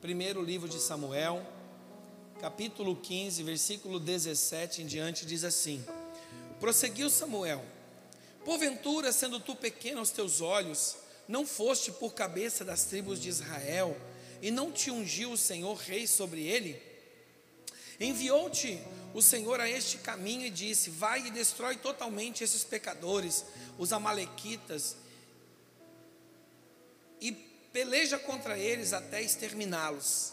Primeiro livro de Samuel, capítulo 15, versículo 17 em diante, diz assim: Prosseguiu Samuel: Porventura, sendo tu pequeno aos teus olhos, não foste por cabeça das tribos de Israel, e não te ungiu o Senhor rei sobre ele? Enviou-te o Senhor a este caminho e disse: Vai e destrói totalmente esses pecadores, os Amalequitas, e peleja contra eles até exterminá-los.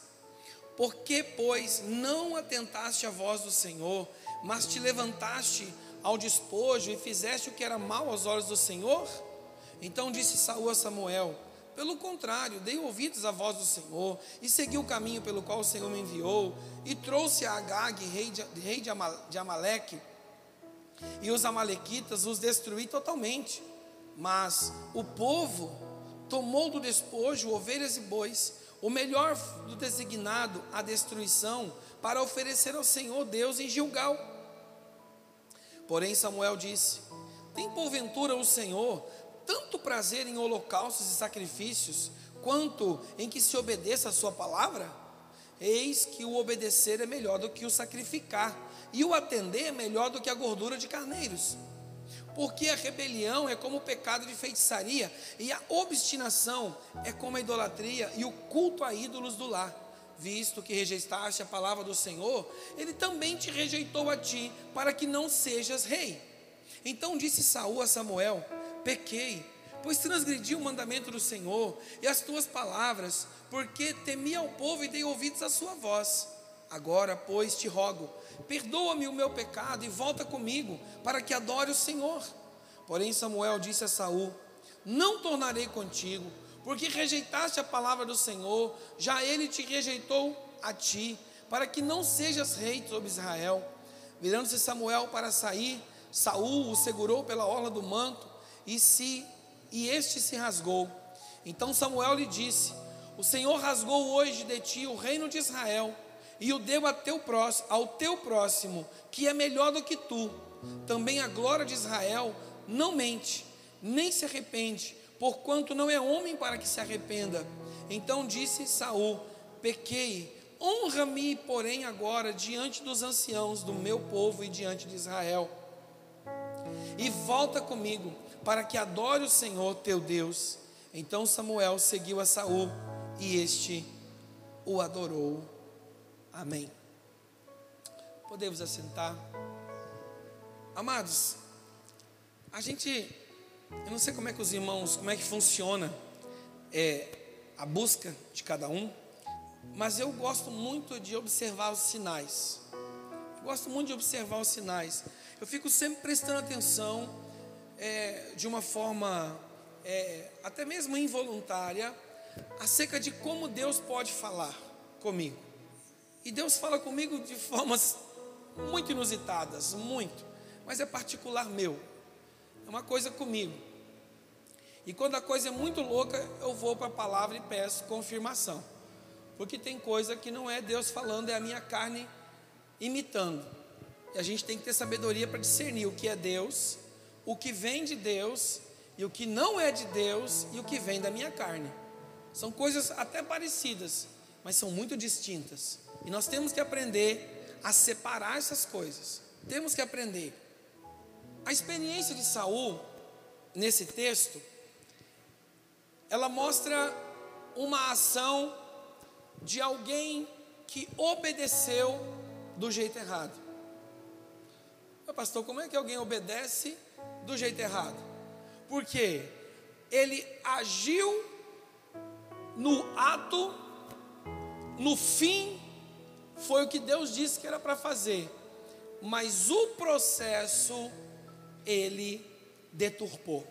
Por que, pois, não atentaste à voz do Senhor, mas te levantaste ao despojo e fizeste o que era mal aos olhos do Senhor? Então disse Saul a Samuel: Pelo contrário, dei ouvidos à voz do Senhor e segui o caminho pelo qual o Senhor me enviou e trouxe a Agag, rei de, rei de Amaleque, e os amalequitas os destruí totalmente. Mas o povo tomou do despojo ovelhas e bois, o melhor do designado à destruição, para oferecer ao Senhor Deus em Gilgal. Porém Samuel disse: Tem porventura o Senhor tanto prazer em holocaustos e sacrifícios, quanto em que se obedeça a sua palavra? Eis que o obedecer é melhor do que o sacrificar, e o atender é melhor do que a gordura de carneiros. Porque a rebelião é como o pecado de feitiçaria, e a obstinação é como a idolatria e o culto a ídolos do lar. Visto que rejeitaste a palavra do Senhor, ele também te rejeitou a ti, para que não sejas rei. Então disse Saul a Samuel: pequei, pois transgredi o mandamento do Senhor e as tuas palavras, porque temi ao povo e dei ouvidos à sua voz. Agora, pois, te rogo, perdoa-me o meu pecado e volta comigo, para que adore o Senhor. Porém, Samuel disse a Saul: Não tornarei contigo, porque rejeitaste a palavra do Senhor, já ele te rejeitou a ti, para que não sejas rei sobre Israel. Virando-se Samuel para sair, Saul o segurou pela orla do manto e se e este se rasgou. Então Samuel lhe disse: O Senhor rasgou hoje de ti o reino de Israel e o deu teu próximo, ao teu próximo, que é melhor do que tu. Também a glória de Israel não mente, nem se arrepende, porquanto não é homem para que se arrependa. Então disse Saul: Pequei, honra-me, porém, agora diante dos anciãos do meu povo e diante de Israel. E volta comigo, para que adore o Senhor teu Deus. Então Samuel seguiu a Saul e este o adorou. Amém. Podemos assentar. Amados, a gente, eu não sei como é que os irmãos, como é que funciona é, a busca de cada um, mas eu gosto muito de observar os sinais. Eu gosto muito de observar os sinais. Eu fico sempre prestando atenção é, de uma forma é, até mesmo involuntária acerca de como Deus pode falar comigo. E Deus fala comigo de formas muito inusitadas, muito, mas é particular meu, é uma coisa comigo. E quando a coisa é muito louca, eu vou para a palavra e peço confirmação, porque tem coisa que não é Deus falando, é a minha carne imitando. E a gente tem que ter sabedoria para discernir o que é Deus o que vem de Deus e o que não é de Deus e o que vem da minha carne. São coisas até parecidas, mas são muito distintas. E nós temos que aprender a separar essas coisas. Temos que aprender. A experiência de Saul nesse texto, ela mostra uma ação de alguém que obedeceu do jeito errado. Pastor, como é que alguém obedece do jeito errado. Porque ele agiu no ato, no fim, foi o que Deus disse que era para fazer, mas o processo ele deturpou.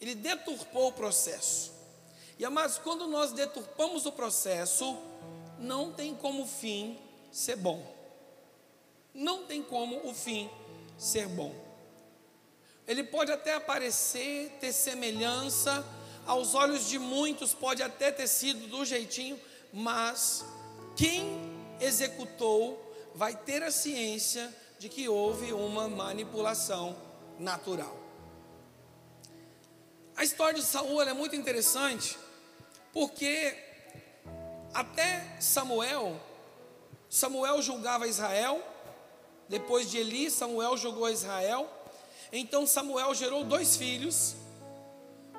Ele deturpou o processo. E amados, quando nós deturpamos o processo, não tem como o fim ser bom. Não tem como o fim ser bom. Ele pode até aparecer, ter semelhança, aos olhos de muitos pode até ter sido do jeitinho, mas quem executou vai ter a ciência de que houve uma manipulação natural. A história de Saul é muito interessante, porque Até Samuel, Samuel julgava Israel, depois de Eli, Samuel julgou Israel. Então Samuel gerou dois filhos.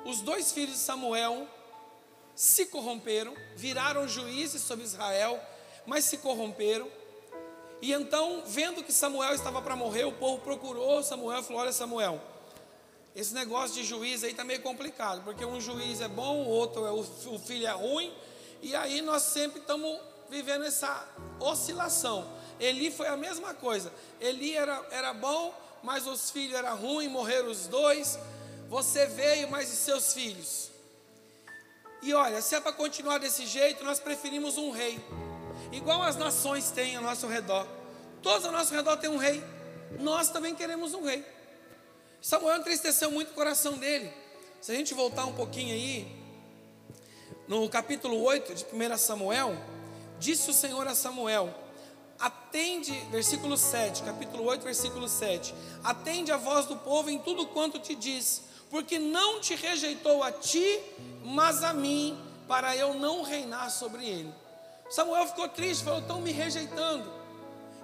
Os dois filhos de Samuel se corromperam, viraram juízes sobre Israel, mas se corromperam. E então, vendo que Samuel estava para morrer, o povo procurou Samuel e falou: Olha, Samuel, esse negócio de juiz aí está meio complicado, porque um juiz é bom, o outro é o, filho é ruim, e aí nós sempre estamos vivendo essa oscilação. Eli foi a mesma coisa. Eli era, era bom, mas os filhos eram ruins, morreram os dois. Você veio, mas e seus filhos? E olha, se é para continuar desse jeito, nós preferimos um rei igual as nações têm ao nosso redor. Todos ao nosso redor tem um rei. Nós também queremos um rei. Samuel entristeceu muito o coração dele. Se a gente voltar um pouquinho aí, no capítulo 8 de 1 Samuel, disse o Senhor a Samuel: Atende, versículo 7, capítulo 8, versículo 7. Atende a voz do povo em tudo quanto te diz, porque não te rejeitou a ti, mas a mim, para eu não reinar sobre ele. Samuel ficou triste, falou: estão me rejeitando.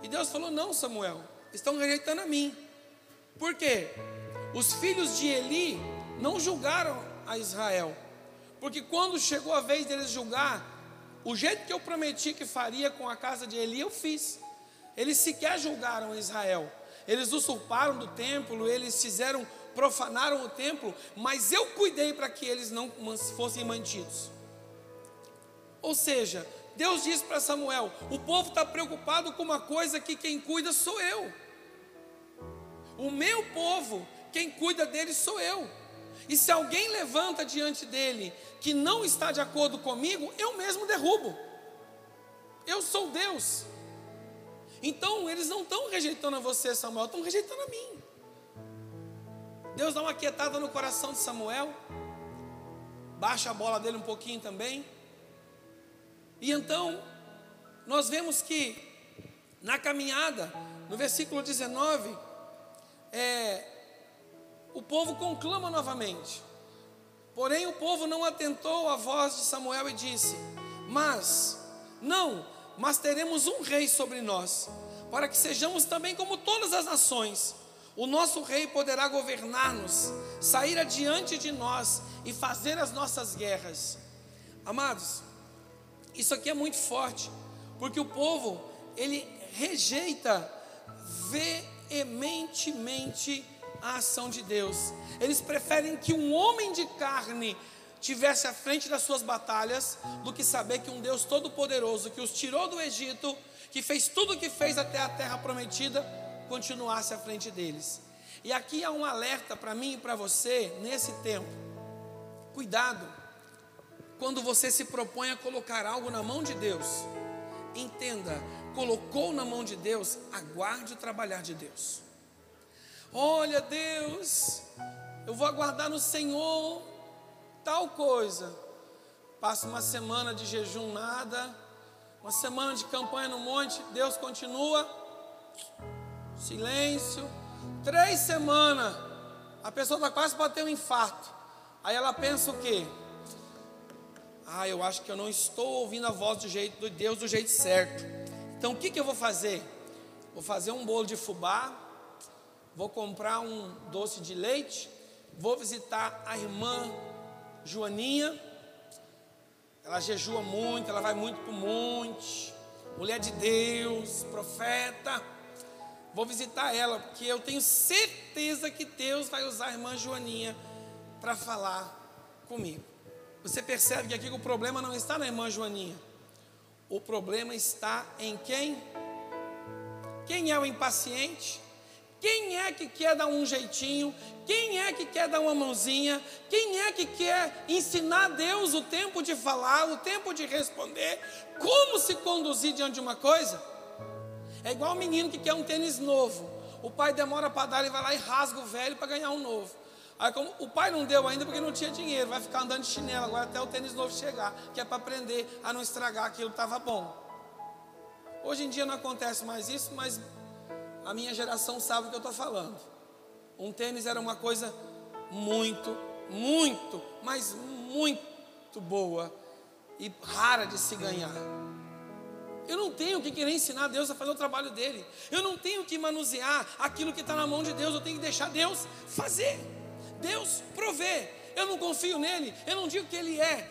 E Deus falou: não, Samuel, estão rejeitando a mim. Por quê? Os filhos de Eli não julgaram a Israel. Porque quando chegou a vez deles julgar, o jeito que eu prometi que faria com a casa de Eli, eu fiz. Eles sequer julgaram Israel. Eles usurparam do templo, eles fizeram, profanaram o templo, mas eu cuidei para que eles não fossem mantidos. Ou seja, Deus disse para Samuel: o povo está preocupado com uma coisa que quem cuida sou eu. O meu povo, quem cuida dele sou eu. E se alguém levanta diante dele que não está de acordo comigo, eu mesmo derrubo. Eu sou Deus. Então eles não estão rejeitando a você, Samuel, estão rejeitando a mim. Deus dá uma quietada no coração de Samuel, baixa a bola dele um pouquinho também. E então, nós vemos que na caminhada, no versículo 19, é, o povo conclama novamente. Porém, o povo não atentou à voz de Samuel e disse: Mas, não, mas teremos um rei sobre nós, para que sejamos também como todas as nações. O nosso rei poderá governar-nos, sair adiante de nós e fazer as nossas guerras. Amados, isso aqui é muito forte, porque o povo, ele rejeita veementemente a ação de Deus. Eles preferem que um homem de carne tivesse à frente das suas batalhas do que saber que um Deus todo-poderoso que os tirou do Egito, que fez tudo o que fez até a terra prometida, continuasse à frente deles. E aqui há um alerta para mim e para você nesse tempo. Cuidado quando você se propõe a colocar algo na mão de Deus, entenda, colocou na mão de Deus, aguarde o trabalhar de Deus. Olha, Deus, eu vou aguardar no Senhor tal coisa. Passa uma semana de jejum, nada. Uma semana de campanha no monte, Deus continua. Silêncio. Três semanas, a pessoa está quase para ter um infarto. Aí ela pensa o quê? Ah, eu acho que eu não estou ouvindo a voz do jeito de Deus do jeito certo. Então o que, que eu vou fazer? Vou fazer um bolo de fubá, vou comprar um doce de leite, vou visitar a irmã Joaninha. Ela jejua muito, ela vai muito para o monte, mulher de Deus, profeta. Vou visitar ela, porque eu tenho certeza que Deus vai usar a irmã Joaninha para falar comigo. Você percebe que aqui o problema não está na irmã Joaninha. O problema está em quem? Quem é o impaciente? Quem é que quer dar um jeitinho? Quem é que quer dar uma mãozinha? Quem é que quer ensinar a Deus o tempo de falar, o tempo de responder? Como se conduzir diante de uma coisa? É igual o menino que quer um tênis novo. O pai demora para dar, ele vai lá e rasga o velho para ganhar um novo. Aí como o pai não deu ainda porque não tinha dinheiro, vai ficar andando de chinelo agora até o tênis novo chegar, que é para aprender a não estragar aquilo que estava bom. Hoje em dia não acontece mais isso, mas a minha geração sabe o que eu estou falando. Um tênis era uma coisa muito, muito, mas muito boa. e rara de se ganhar. Eu não tenho que querer ensinar Deus a fazer o trabalho dele. Eu não tenho que manusear aquilo que está na mão de Deus. Eu tenho que deixar Deus fazer. Deus prover. Eu não confio nele. Eu não digo que ele é.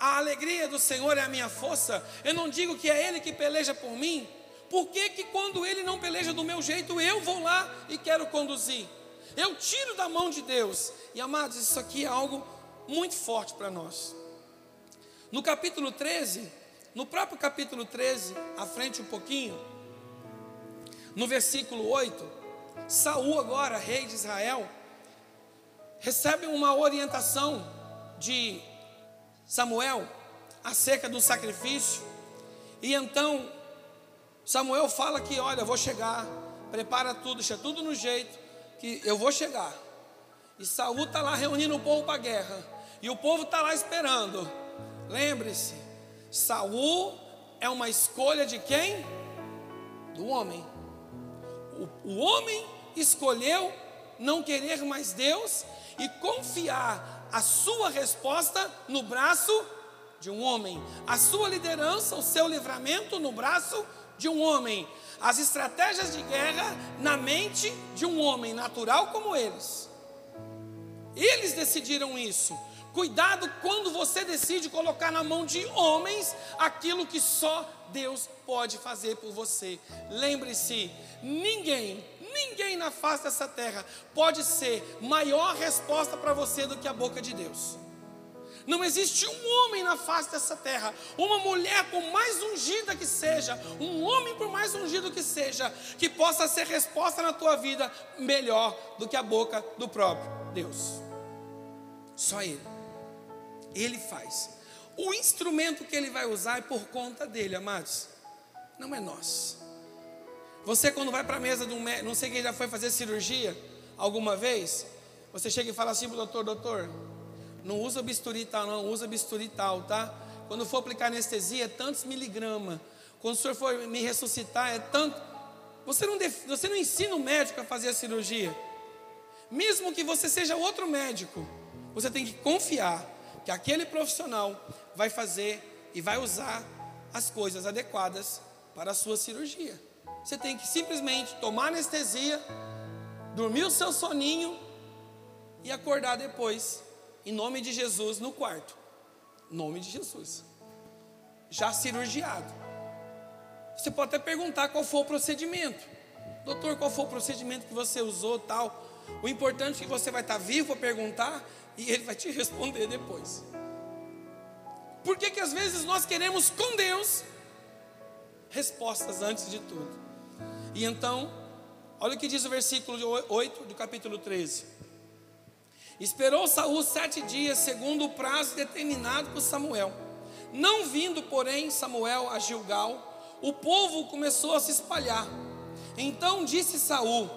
A alegria do Senhor é a minha força. Eu não digo que é ele que peleja por mim. Por que, que quando ele não peleja do meu jeito, eu vou lá e quero conduzir? Eu tiro da mão de Deus. E amados, isso aqui é algo muito forte para nós. No capítulo 13, no próprio capítulo 13, à frente um pouquinho, no versículo 8, Saul agora, rei de Israel, recebe uma orientação de Samuel acerca do sacrifício. E então Samuel fala que, olha, eu vou chegar, prepara tudo, deixa tudo no jeito, que eu vou chegar. E Saul está lá reunindo o povo para a guerra. E o povo está lá esperando. Lembre-se, Saul é uma escolha de quem? Do homem. O, o homem escolheu não querer mais Deus e confiar a sua resposta no braço de um homem, a sua liderança, o seu livramento no braço de um homem, as estratégias de guerra na mente de um homem natural como eles. Eles decidiram isso. Cuidado quando você decide colocar na mão de homens aquilo que só Deus pode fazer por você. Lembre-se, ninguém, ninguém na face dessa terra pode ser maior resposta para você do que a boca de Deus. Não existe um homem na face dessa terra, uma mulher por mais ungida que seja, um homem por mais ungido que seja, que possa ser resposta na tua vida melhor do que a boca do próprio Deus. Só Ele. Ele faz. O instrumento que ele vai usar é por conta dele, amados. Não é nosso. Você quando vai para a mesa de um médico, não sei quem já foi fazer cirurgia alguma vez, você chega e fala assim para doutor, doutor, não usa bisturi tal, não, usa bisturi tal, tá? Quando for aplicar anestesia, é tantos miligramas. Quando o senhor for me ressuscitar, é tanto. Você não, def... você não ensina o médico a fazer a cirurgia. Mesmo que você seja outro médico, você tem que confiar que aquele profissional vai fazer e vai usar as coisas adequadas para a sua cirurgia. Você tem que simplesmente tomar anestesia, dormir o seu soninho e acordar depois, em nome de Jesus, no quarto. Em nome de Jesus. Já cirurgiado. Você pode até perguntar qual foi o procedimento. Doutor, qual foi o procedimento que você usou, tal. O importante é que você vai estar vivo para perguntar e ele vai te responder depois. Por que, que às vezes nós queremos com Deus respostas antes de tudo? E então, olha o que diz o versículo 8 do capítulo 13. Esperou Saul sete dias, segundo o prazo determinado por Samuel. Não vindo, porém, Samuel a Gilgal, o povo começou a se espalhar. Então disse Saul: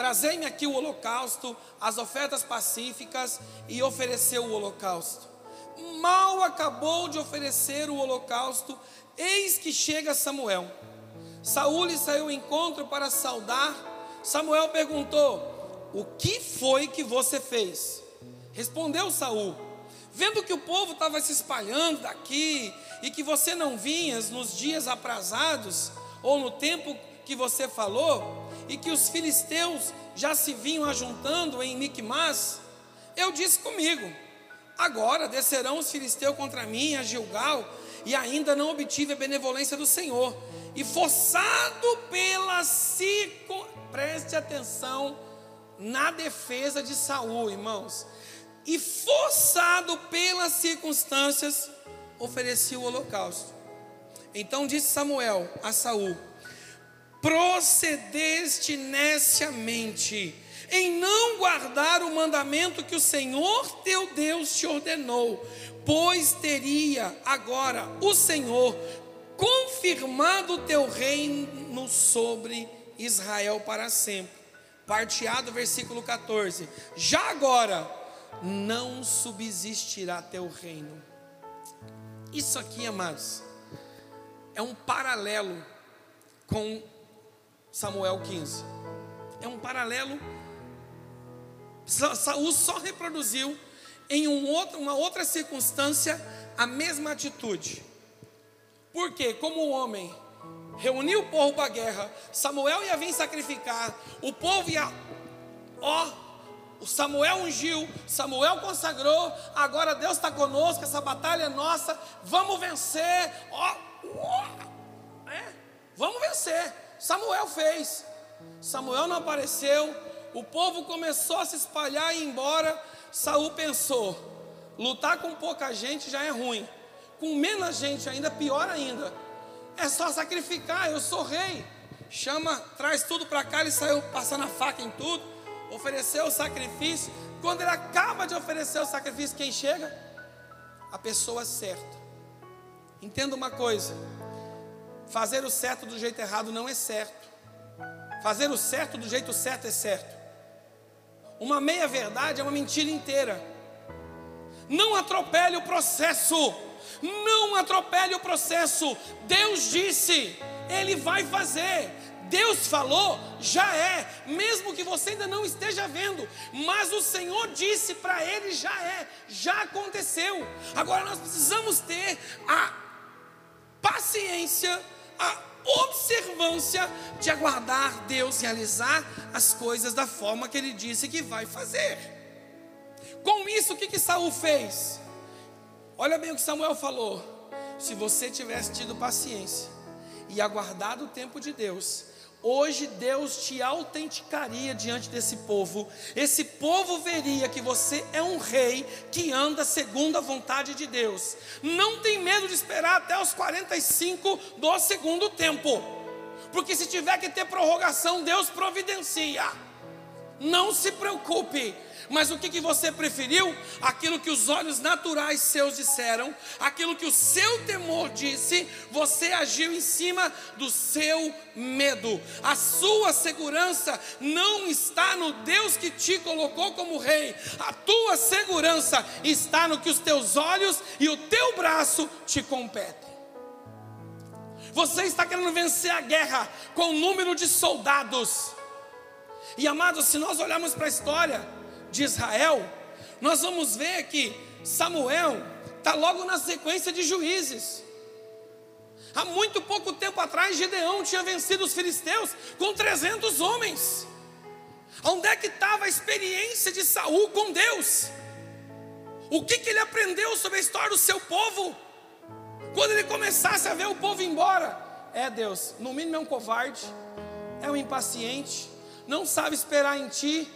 Trazei-me aqui o holocausto, as ofertas pacíficas, e ofereceu o holocausto. Mal acabou de oferecer o holocausto, eis que chega Samuel. Saul lhe saiu ao encontro para saudar. Samuel perguntou: O que foi que você fez? Respondeu Saul: Vendo que o povo estava se espalhando daqui e que você não vinhas nos dias aprazados ou no tempo que você falou, e que os filisteus já se vinham ajuntando em Micmas, eu disse comigo: agora descerão os filisteus contra mim a Gilgal, e ainda não obtive a benevolência do Senhor. E forçado pela circun... preste atenção na defesa de Saul, irmãos. E forçado pelas circunstâncias, ofereci o holocausto. Então disse Samuel a Saul: procedeste neciamente em não guardar o mandamento que o Senhor teu Deus te ordenou, pois teria agora o Senhor confirmado o teu reino sobre Israel para sempre. Parteado versículo 14. Já agora não subsistirá teu reino. Isso aqui, amados, é um paralelo com Samuel 15. É um paralelo. Saul só reproduziu em um outro, uma outra circunstância a mesma atitude. Porque, como o homem reuniu o povo para a guerra, Samuel ia vir sacrificar, o povo ia, ó, o Samuel ungiu, Samuel consagrou, agora Deus está conosco, essa batalha é nossa, vamos vencer, ó, ó é, vamos vencer. Samuel fez, Samuel não apareceu, o povo começou a se espalhar e ir embora. Saul pensou: lutar com pouca gente já é ruim, com menos gente ainda pior ainda. É só sacrificar, eu sou rei. Chama, traz tudo para cá, ele saiu passando a faca em tudo, ofereceu o sacrifício. Quando ele acaba de oferecer o sacrifício, quem chega? A pessoa certa. Entenda uma coisa: fazer o certo do jeito errado não é certo. Fazer o certo do jeito certo é certo. Uma meia-verdade é uma mentira inteira. Não atropele o processo. Não atropele o processo. Deus disse, Ele vai fazer. Deus falou, já é, mesmo que você ainda não esteja vendo, mas o Senhor disse para ele, já é, já aconteceu. Agora nós precisamos ter a paciência, a observância de aguardar Deus realizar as coisas da forma que ele disse que vai fazer. Com isso, o que, que Saul fez? Olha bem o que Samuel falou. Se você tivesse tido paciência e aguardado o tempo de Deus, Hoje Deus te autenticaria diante desse povo. Esse povo veria que você é um rei que anda segundo a vontade de Deus. Não tem medo de esperar até os 45 do segundo tempo. Porque se tiver que ter prorrogação, Deus providencia. Não se preocupe. Mas o que, que você preferiu? Aquilo que os olhos naturais seus disseram, aquilo que o seu temor disse, você agiu em cima do seu medo. A sua segurança não está no Deus que te colocou como rei, a tua segurança está no que os teus olhos e o teu braço te competem. Você está querendo vencer a guerra com o número de soldados. E amados, se nós olharmos para a história, de Israel, nós vamos ver que Samuel está logo na sequência de juízes. Há muito pouco tempo atrás, Gideão tinha vencido os filisteus com 300 homens. Onde é que estava a experiência de Saul com Deus? O que, que ele aprendeu sobre a história do seu povo? Quando ele começasse a ver o povo embora, é Deus, no mínimo é um covarde, é um impaciente, não sabe esperar em ti,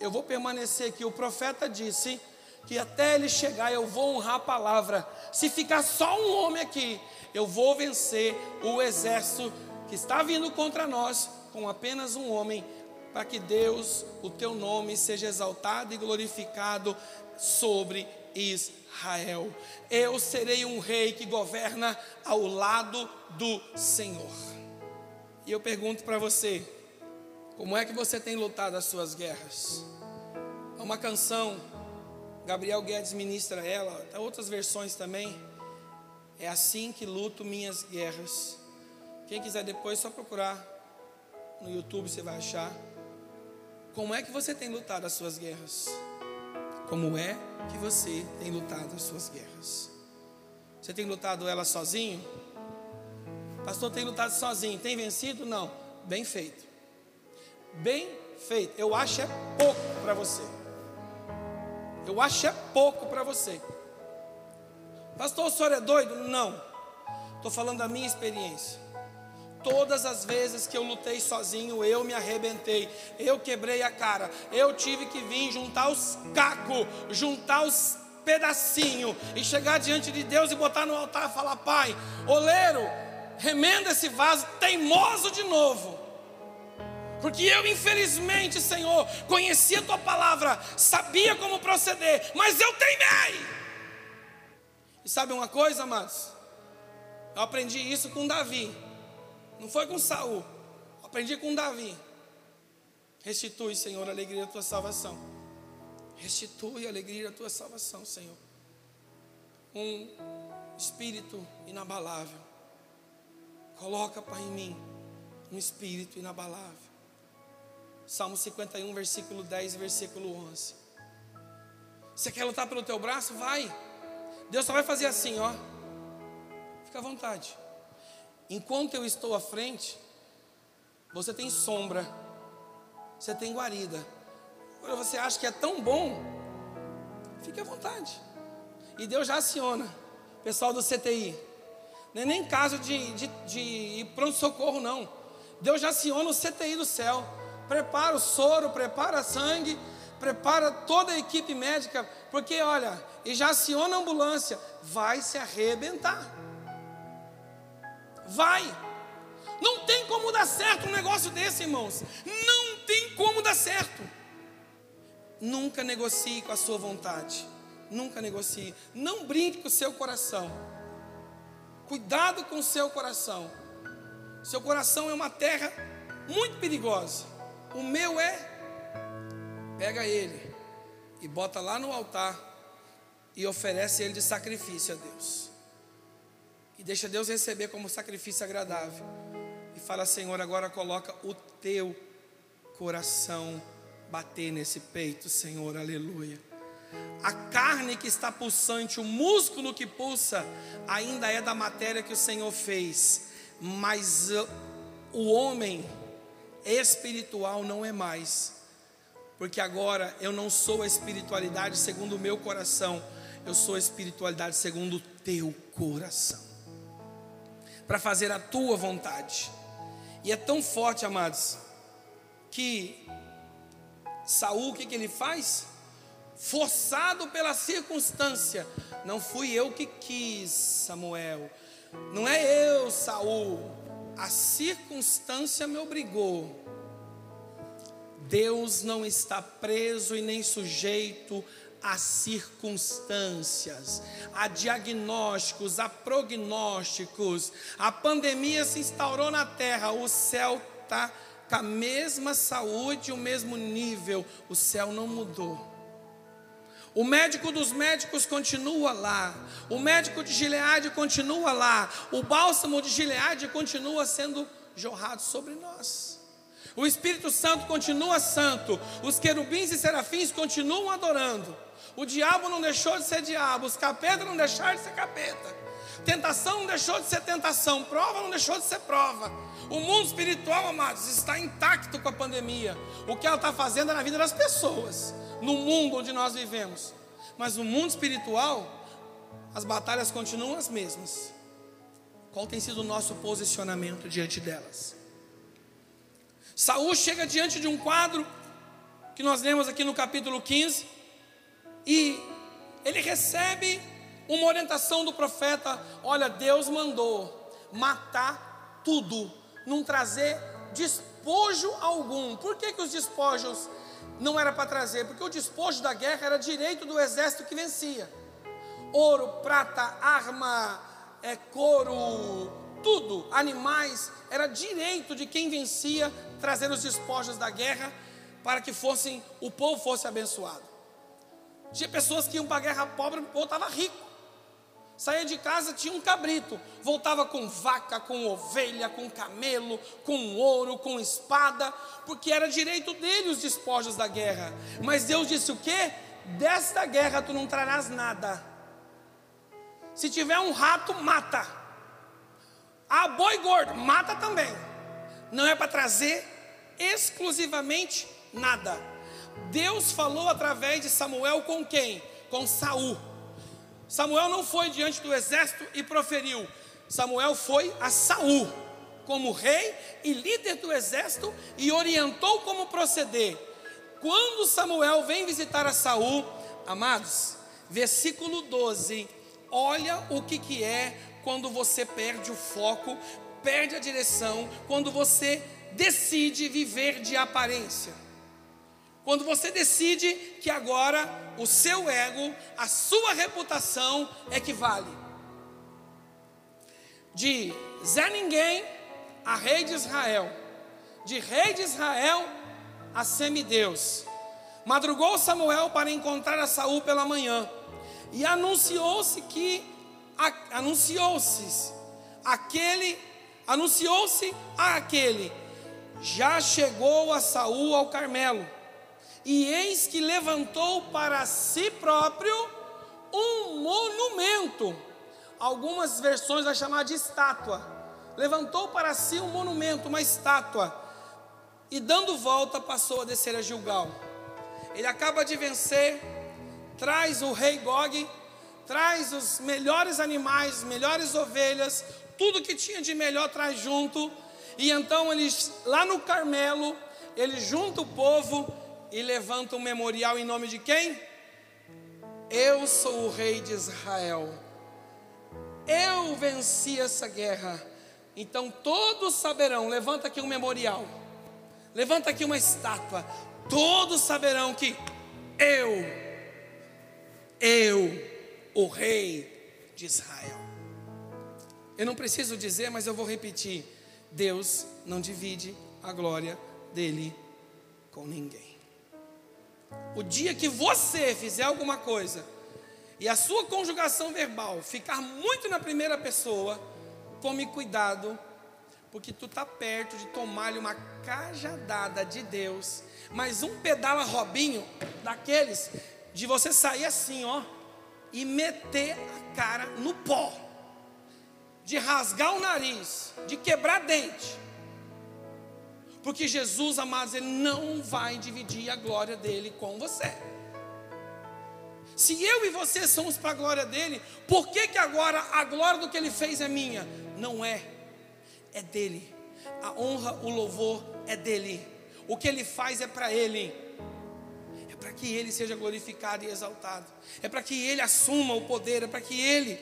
eu vou permanecer aqui. O profeta disse que até ele chegar eu vou honrar a palavra. Se ficar só um homem aqui, eu vou vencer o exército que está vindo contra nós com apenas um homem, para que Deus, o teu nome, seja exaltado e glorificado sobre Israel. Eu serei um rei que governa ao lado do Senhor. E eu pergunto para você, como é que você tem lutado as suas guerras? Há uma canção, Gabriel Guedes ministra ela, até outras versões também. É assim que luto minhas guerras. Quem quiser depois, só procurar no YouTube, você vai achar. Como é que você tem lutado as suas guerras? Como é que você tem lutado as suas guerras? Você tem lutado ela sozinho? Pastor, tem lutado sozinho. Tem vencido? Não. Bem feito bem feito. Eu acho é pouco para você. Eu acho é pouco para você. Pastor, o senhor é doido? Não. Estou falando da minha experiência. Todas as vezes que eu lutei sozinho, eu me arrebentei, eu quebrei a cara, eu tive que vir juntar os cacos, juntar os pedacinhos e chegar diante de Deus e botar no altar e falar: Pai, oleiro, remenda esse vaso teimoso de novo. Porque eu, infelizmente, Senhor, conhecia a tua palavra, sabia como proceder, mas eu teimei. E sabe uma coisa, amados? Eu aprendi isso com Davi. Não foi com Saul. Eu aprendi com Davi. Restitui, Senhor, a alegria da tua salvação. Restitui a alegria da tua salvação, Senhor. Um espírito inabalável. Coloca, Pai, em mim um espírito inabalável. Salmo 51, versículo 10 e versículo 11. Você quer lutar pelo teu braço? Vai. Deus só vai fazer assim, ó. Fica à vontade. enquanto eu estou à frente, você tem sombra, você tem guarida. Agora você acha que é tão bom, fique à vontade. E Deus já aciona, pessoal do CTI. Não é nem caso de, de, de pronto-socorro, não. Deus já aciona o CTI do céu. Prepara o soro, prepara sangue, prepara toda a equipe médica, porque olha, e já aciona a ambulância, vai se arrebentar. Vai. Não tem como dar certo um negócio desse, irmãos. Não tem como dar certo. Nunca negocie com a sua vontade. Nunca negocie. Não brinque com o seu coração. Cuidado com o seu coração. Seu coração é uma terra muito perigosa. O meu é. Pega ele e bota lá no altar e oferece ele de sacrifício a Deus. E deixa Deus receber como sacrifício agradável. E fala, Senhor, agora coloca o teu coração bater nesse peito, Senhor, aleluia. A carne que está pulsante, o músculo que pulsa, ainda é da matéria que o Senhor fez, mas o homem espiritual não é mais, porque agora eu não sou a espiritualidade segundo o meu coração, eu sou a espiritualidade segundo o teu coração, para fazer a tua vontade. E é tão forte, amados, que Saul, o que, que ele faz? Forçado pela circunstância, não fui eu que quis, Samuel, não é eu, Saul, a circunstância me obrigou. Deus não está preso e nem sujeito a circunstâncias, a diagnósticos, a prognósticos. A pandemia se instaurou na terra, o céu está com a mesma saúde, o mesmo nível, o céu não mudou. O médico dos médicos continua lá. O médico de Gileade continua lá. O bálsamo de Gileade continua sendo jorrado sobre nós. O Espírito Santo continua santo. Os querubins e serafins continuam adorando. O diabo não deixou de ser diabo, os capetas não deixaram de ser capeta. Tentação não deixou de ser tentação, prova não deixou de ser prova. O mundo espiritual, amados, está intacto com a pandemia. O que ela está fazendo é na vida das pessoas, no mundo onde nós vivemos. Mas no mundo espiritual, as batalhas continuam as mesmas. Qual tem sido o nosso posicionamento diante delas? Saul chega diante de um quadro que nós lemos aqui no capítulo 15 e ele recebe uma orientação do profeta: olha, Deus mandou matar tudo, não trazer despojo algum. Por que, que os despojos não era para trazer? Porque o despojo da guerra era direito do exército que vencia: ouro, prata, arma, é, couro, tudo, animais, era direito de quem vencia trazer os despojos da guerra para que fossem o povo fosse abençoado. Tinha pessoas que iam para a guerra pobre, voltava rico. Saía de casa, tinha um cabrito, voltava com vaca, com ovelha, com camelo, com ouro, com espada, porque era direito dele os despojos da guerra. Mas Deus disse o quê? Desta guerra tu não trarás nada. Se tiver um rato, mata. Ah, boi gordo, mata também. Não é para trazer exclusivamente nada. Deus falou através de Samuel com quem? Com Saul. Samuel não foi diante do exército e proferiu. Samuel foi a Saul como rei e líder do exército e orientou como proceder. Quando Samuel vem visitar a Saul, amados, versículo 12, olha o que, que é quando você perde o foco, perde a direção, quando você decide viver de aparência. Quando você decide que agora o seu ego, a sua reputação é que vale. De Zé Ninguém a rei de Israel, de rei de Israel a semideus. Madrugou Samuel para encontrar a Saul pela manhã e anunciou-se que anunciou-se aquele anunciou-se a aquele já chegou a Saul ao Carmelo e eis que levantou para si próprio um monumento. Algumas versões vai chamar de estátua. levantou para si um monumento, uma estátua, e dando volta passou a descer a Gilgal. Ele acaba de vencer, traz o rei Gog, traz os melhores animais, melhores ovelhas, tudo que tinha de melhor traz junto, e então eles lá no Carmelo, ele junta o povo e levanta um memorial em nome de quem? Eu sou o rei de Israel. Eu venci essa guerra. Então todos saberão, levanta aqui um memorial. Levanta aqui uma estátua. Todos saberão que eu eu, o rei de Israel. Eu não preciso dizer, mas eu vou repetir. Deus não divide a glória dele com ninguém. O dia que você fizer alguma coisa e a sua conjugação verbal ficar muito na primeira pessoa, tome cuidado, porque tu tá perto de tomar-lhe uma cajadada de Deus, mas um pedala robinho daqueles de você sair assim, ó, e meter a cara no pó, de rasgar o nariz, de quebrar dente. Porque Jesus, amados, Ele não vai dividir a glória dele com você. Se eu e você somos para a glória dele, por que, que agora a glória do que ele fez é minha? Não é, é dele. A honra, o louvor é dele. O que ele faz é para ele. É para que ele seja glorificado e exaltado. É para que ele assuma o poder. É para que ele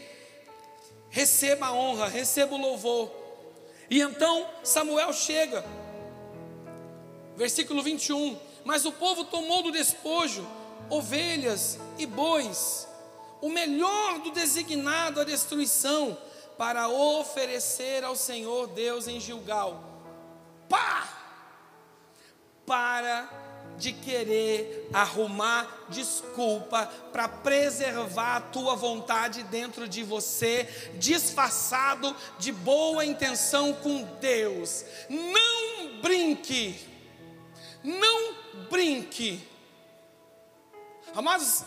receba a honra, receba o louvor. E então Samuel chega, versículo 21. Mas o povo tomou do despojo ovelhas e bois, o melhor do designado à destruição, para oferecer ao Senhor Deus em Gilgal. Pá! Para de querer arrumar desculpa para preservar a tua vontade dentro de você, disfarçado de boa intenção com Deus. Não brinque, não brinque. Amados,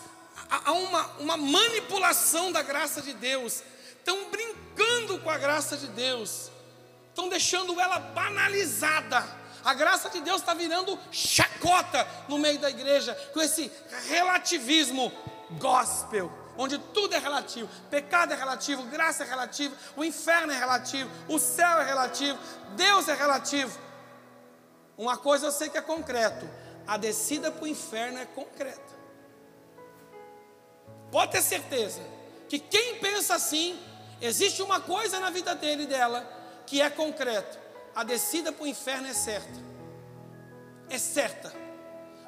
há uma, uma manipulação da graça de Deus, estão brincando com a graça de Deus, estão deixando ela banalizada a graça de Deus está virando chacota no meio da igreja, com esse relativismo gospel, onde tudo é relativo, pecado é relativo, graça é relativo, o inferno é relativo, o céu é relativo, Deus é relativo. Uma coisa eu sei que é concreto: a descida para o inferno é concreta. Pode ter certeza que quem pensa assim, existe uma coisa na vida dele e dela que é concreto a descida para o inferno é certa. É certa.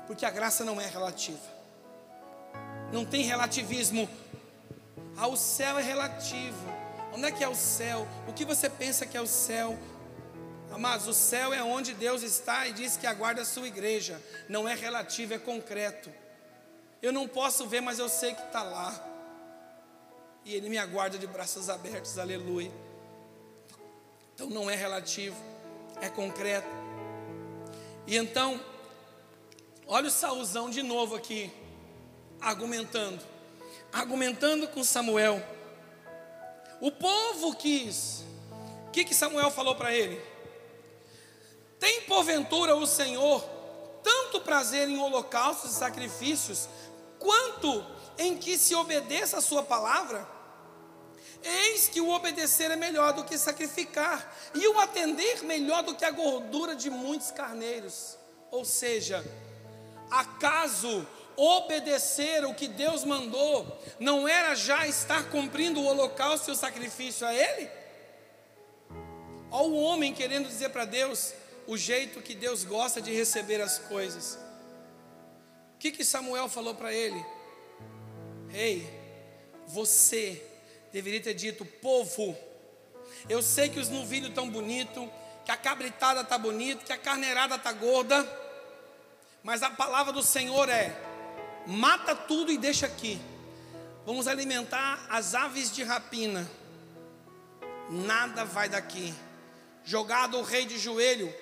Porque a graça não é relativa. Não tem relativismo. Ah, o céu é relativo. Onde é que é o céu? O que você pensa que é o céu? Amados, o céu é onde Deus está e diz que aguarda a sua igreja. Não é relativo, é concreto. Eu não posso ver, mas eu sei que está lá. E Ele me aguarda de braços abertos, aleluia. Então não é relativo é concreto. E então, olha o Saulzão de novo aqui, argumentando, argumentando com Samuel. O povo quis, o que, que Samuel falou para ele? Tem porventura o Senhor tanto prazer em holocaustos e sacrifícios, quanto em que se obedeça a Sua palavra? Eis que o obedecer é melhor do que sacrificar, e o atender melhor do que a gordura de muitos carneiros. Ou seja, acaso obedecer o que Deus mandou não era já estar cumprindo o holocausto e o sacrifício a Ele? Olha o homem querendo dizer para Deus o jeito que Deus gosta de receber as coisas. O que, que Samuel falou para ele? Ei, você deveria ter dito: povo, eu sei que os novilhos estão bonitos, que a cabritada está bonita, que a carneirada está gorda, mas a palavra do Senhor é: mata tudo e deixa aqui. Vamos alimentar as aves de rapina. Nada vai daqui. Jogado o rei de joelho,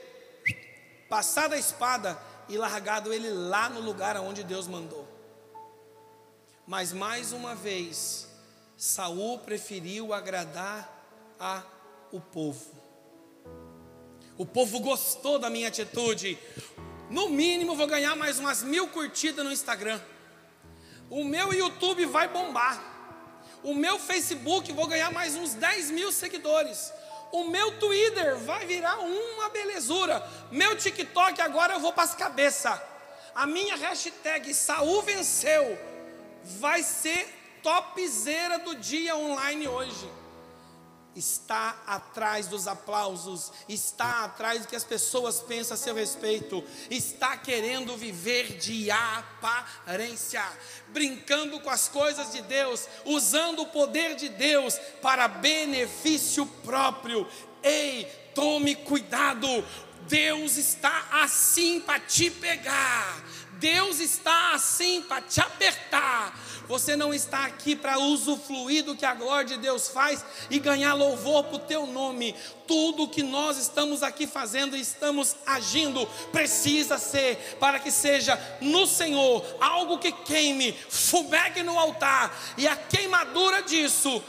passado a espada e largado ele lá no lugar aonde Deus mandou. Mas mais uma vez, Saul preferiu agradar a o povo. O povo gostou da minha atitude. No mínimo, vou ganhar mais umas mil curtidas no Instagram. O meu YouTube vai bombar. O meu Facebook, vou ganhar mais uns 10 mil seguidores. O meu Twitter vai virar uma belezura. Meu TikTok agora eu vou para as cabeças. A minha hashtag Saul venceu vai ser topzera do dia online hoje está atrás dos aplausos, está atrás do que as pessoas pensam a seu respeito, está querendo viver de aparência, brincando com as coisas de Deus, usando o poder de Deus para benefício próprio. Ei, tome cuidado, Deus está assim para te pegar. Deus está assim para te apertar. Você não está aqui para usufruir do que a glória de Deus faz e ganhar louvor para o teu nome. Tudo que nós estamos aqui fazendo e estamos agindo precisa ser para que seja no Senhor algo que queime, fumegue no altar e a queimadura disso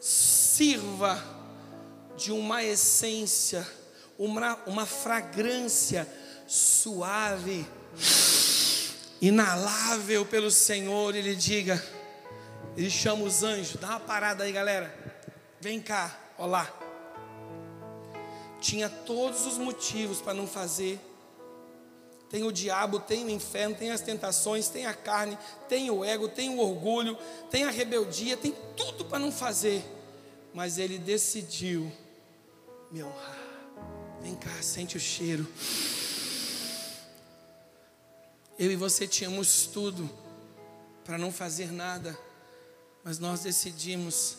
sirva de uma essência, uma, uma fragrância suave inalável pelo Senhor, ele diga, ele chama os anjos, dá uma parada aí, galera. Vem cá, olá. Tinha todos os motivos para não fazer. Tem o diabo, tem o inferno, tem as tentações, tem a carne, tem o ego, tem o orgulho, tem a rebeldia, tem tudo para não fazer. Mas ele decidiu me honrar. Vem cá, sente o cheiro. Eu e você tínhamos tudo para não fazer nada, mas nós decidimos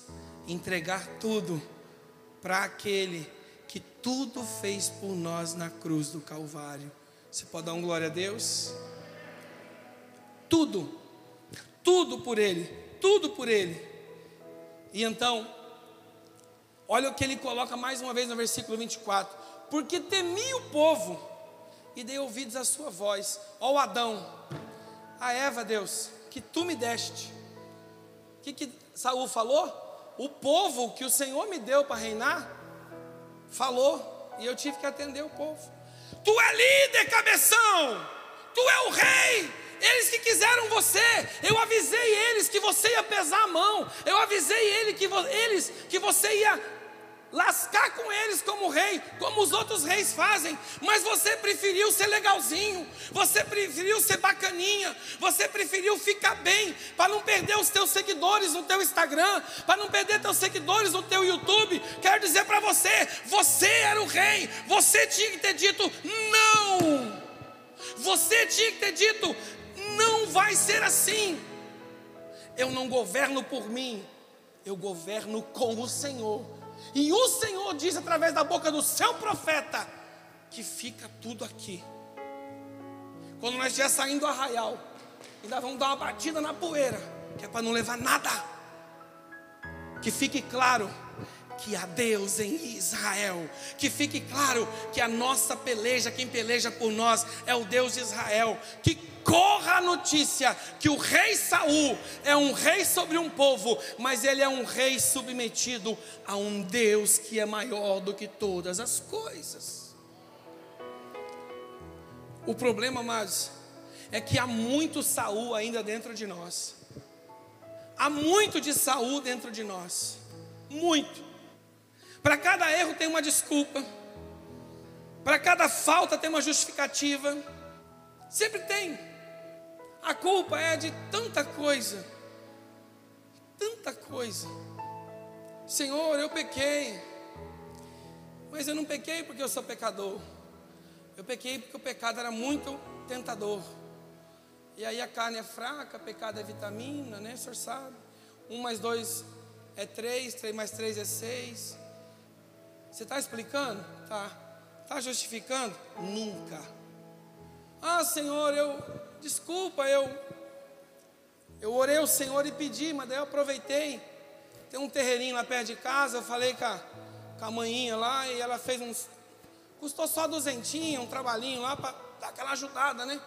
entregar tudo para aquele que tudo fez por nós na cruz do Calvário. Você pode dar um glória a Deus? Tudo, tudo por Ele, tudo por Ele. E então, olha o que ele coloca mais uma vez no versículo 24: Porque temi o povo e dei ouvidos à sua voz. Ó Adão, a Eva, Deus, que tu me deste. O que, que Saul falou? O povo que o Senhor me deu para reinar, falou, e eu tive que atender o povo. Tu é líder, cabeção, tu é o rei. Eles que quiseram você, eu avisei eles que você ia pesar a mão, eu avisei ele que eles que você ia lascar com eles como rei, como os outros reis fazem, mas você preferiu ser legalzinho, você preferiu ser bacaninha, você preferiu ficar bem, para não perder os teus seguidores no teu Instagram, para não perder teus seguidores no teu YouTube. Quero dizer para você, você era o rei, você tinha que ter dito não. Você tinha que ter dito não vai ser assim. Eu não governo por mim, eu governo com o Senhor. E o Senhor diz através da boca do seu profeta que fica tudo aqui. Quando nós estiver saindo do arraial, ainda vamos dar uma batida na poeira, que é para não levar nada. Que fique claro que há Deus em Israel. Que fique claro que a nossa peleja, quem peleja por nós é o Deus de Israel. Que corra a notícia que o rei Saul é um rei sobre um povo, mas ele é um rei submetido a um Deus que é maior do que todas as coisas. O problema, amados, é que há muito Saul ainda dentro de nós. Há muito de Saul dentro de nós. Muito. Para cada erro tem uma desculpa. Para cada falta tem uma justificativa. Sempre tem. A culpa é de tanta coisa. Tanta coisa. Senhor, eu pequei. Mas eu não pequei porque eu sou pecador. Eu pequei porque o pecado era muito tentador. E aí a carne é fraca, pecado é vitamina, né? O senhor sabe. Um mais dois é três, três mais três é seis. Você está explicando? Tá. Está justificando? Nunca. Ah, Senhor, eu desculpa, eu eu orei ao Senhor e pedi, mas daí eu aproveitei. Tem um terreirinho lá perto de casa, eu falei com a, com a manhinha lá e ela fez uns. Custou só duzentinho, um trabalhinho lá para dar aquela ajudada, né?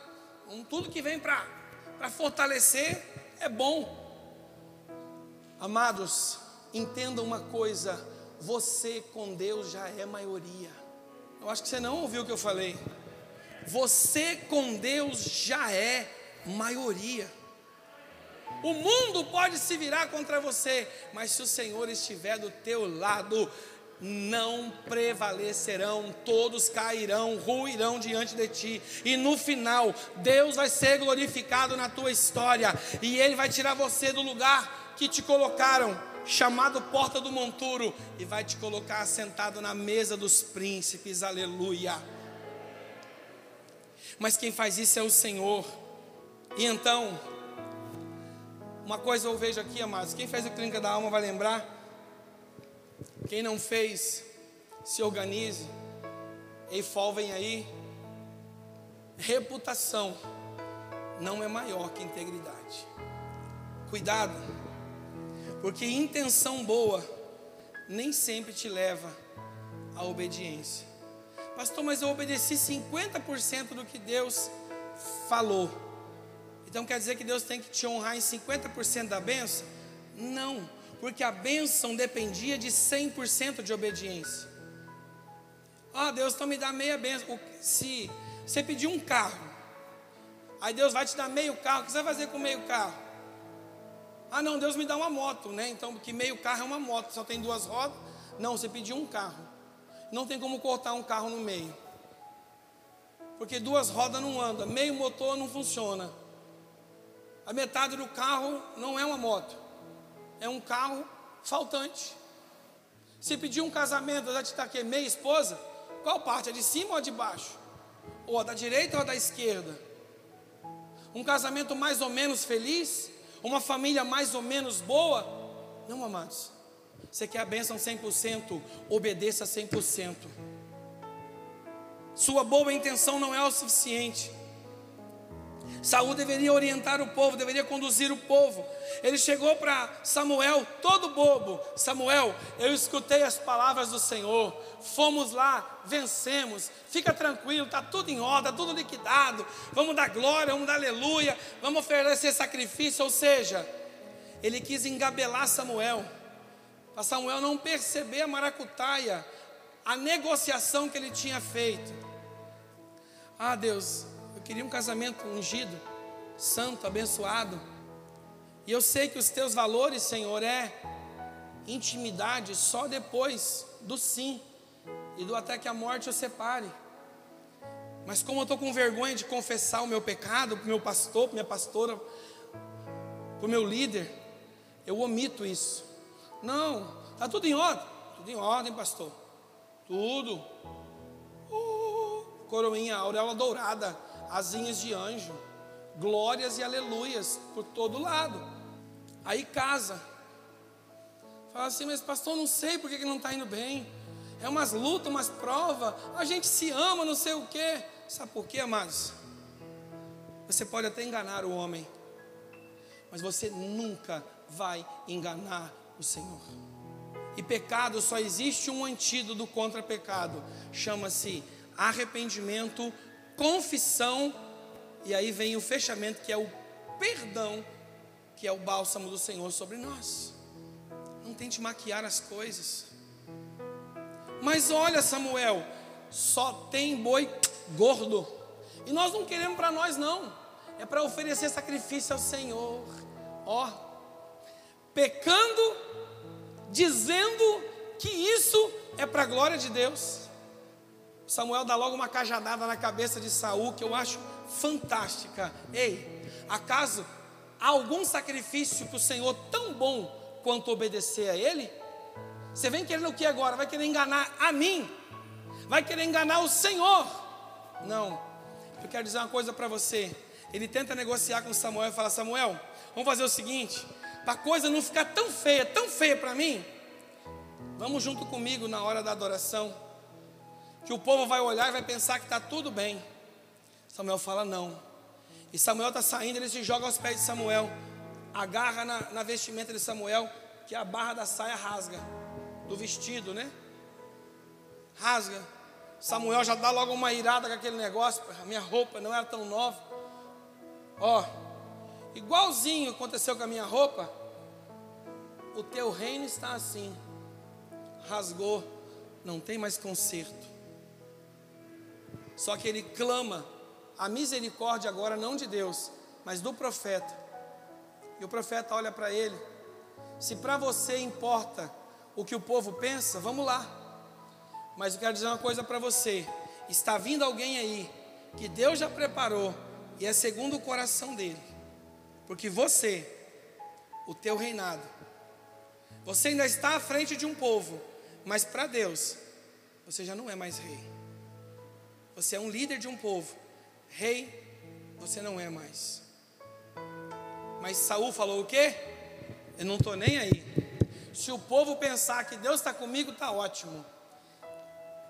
Um, tudo que vem para fortalecer é bom. Amados, entenda uma coisa: você com Deus já é maioria. Eu acho que você não ouviu o que eu falei. Você com Deus já é maioria. O mundo pode se virar contra você, mas se o Senhor estiver do teu lado, não prevalecerão, todos cairão, ruirão diante de ti, e no final, Deus vai ser glorificado na tua história, e Ele vai tirar você do lugar que te colocaram, chamado Porta do Monturo, e vai te colocar sentado na mesa dos príncipes, aleluia. Mas quem faz isso é o Senhor, e então, uma coisa eu vejo aqui, amados, quem fez o Clínica da Alma vai lembrar, quem não fez, se organize. EIFOL vem aí. Reputação não é maior que integridade. Cuidado, porque intenção boa nem sempre te leva à obediência. Pastor, mas eu obedeci 50% do que Deus falou. Então quer dizer que Deus tem que te honrar em 50% da benção? Não porque a bênção dependia de 100% de obediência. Ah, Deus então me dá meia bênção. Se você pedir um carro, aí Deus vai te dar meio carro, o que você vai fazer com meio carro? Ah, não, Deus me dá uma moto, né? Então, que meio carro é uma moto, só tem duas rodas. Não, você pediu um carro. Não tem como cortar um carro no meio. Porque duas rodas não andam, meio motor não funciona. A metade do carro não é uma moto é um carro faltante. Se pedir um casamento, já te está aqui meia esposa, qual parte? A de cima ou a de baixo? Ou a da direita ou a da esquerda? Um casamento mais ou menos feliz? Uma família mais ou menos boa? Não, amados. Você quer a bênção 100%? Obedeça 100%. Sua boa intenção não é o suficiente. Saul deveria orientar o povo, deveria conduzir o povo. Ele chegou para Samuel, todo bobo: Samuel, eu escutei as palavras do Senhor, fomos lá, vencemos, fica tranquilo, está tudo em ordem, está tudo liquidado. Vamos dar glória, vamos dar aleluia, vamos oferecer sacrifício. Ou seja, ele quis engabelar Samuel, para Samuel não perceber a maracutaia, a negociação que ele tinha feito. Ah, Deus, queria um casamento ungido, santo, abençoado. E eu sei que os teus valores, Senhor, é intimidade só depois do sim e do até que a morte o separe. Mas como eu estou com vergonha de confessar o meu pecado para o meu pastor, para minha pastora, para o meu líder, eu omito isso. Não, está tudo em ordem. Tudo em ordem, pastor. Tudo. Uh, coroinha, auréola dourada asinhas de anjo, glórias e aleluias por todo lado. Aí casa. Fala assim, mas pastor, não sei por que não está indo bem. É umas lutas, umas provas. A gente se ama, não sei o quê. Sabe por quê, amados? Você pode até enganar o homem, mas você nunca vai enganar o Senhor. E pecado só existe um antídoto contra pecado, chama-se arrependimento confissão, e aí vem o fechamento, que é o perdão, que é o bálsamo do Senhor sobre nós. Não tente maquiar as coisas. Mas olha, Samuel, só tem boi gordo. E nós não queremos para nós, não. É para oferecer sacrifício ao Senhor. Ó, pecando, dizendo que isso é para a glória de Deus. Samuel dá logo uma cajadada na cabeça de Saul que eu acho fantástica. Ei, acaso há algum sacrifício para o Senhor tão bom quanto obedecer a Ele? Você vem querendo o que agora? Vai querer enganar a mim? Vai querer enganar o Senhor? Não. Eu quero dizer uma coisa para você. Ele tenta negociar com Samuel e fala: Samuel, vamos fazer o seguinte, para a coisa não ficar tão feia, tão feia para mim. Vamos junto comigo na hora da adoração que o povo vai olhar e vai pensar que está tudo bem. Samuel fala não. E Samuel está saindo, ele se joga aos pés de Samuel, agarra na, na vestimenta de Samuel, que a barra da saia rasga, do vestido, né? Rasga. Samuel já dá logo uma irada com aquele negócio, a minha roupa não era tão nova. Ó, igualzinho aconteceu com a minha roupa, o teu reino está assim, rasgou, não tem mais conserto. Só que ele clama a misericórdia agora não de Deus, mas do profeta. E o profeta olha para ele. Se para você importa o que o povo pensa, vamos lá. Mas eu quero dizer uma coisa para você: está vindo alguém aí que Deus já preparou e é segundo o coração dele, porque você, o teu reinado, você ainda está à frente de um povo, mas para Deus, você já não é mais rei. Você é um líder de um povo, rei, você não é mais. Mas Saul falou o quê? Eu não estou nem aí. Se o povo pensar que Deus está comigo, está ótimo.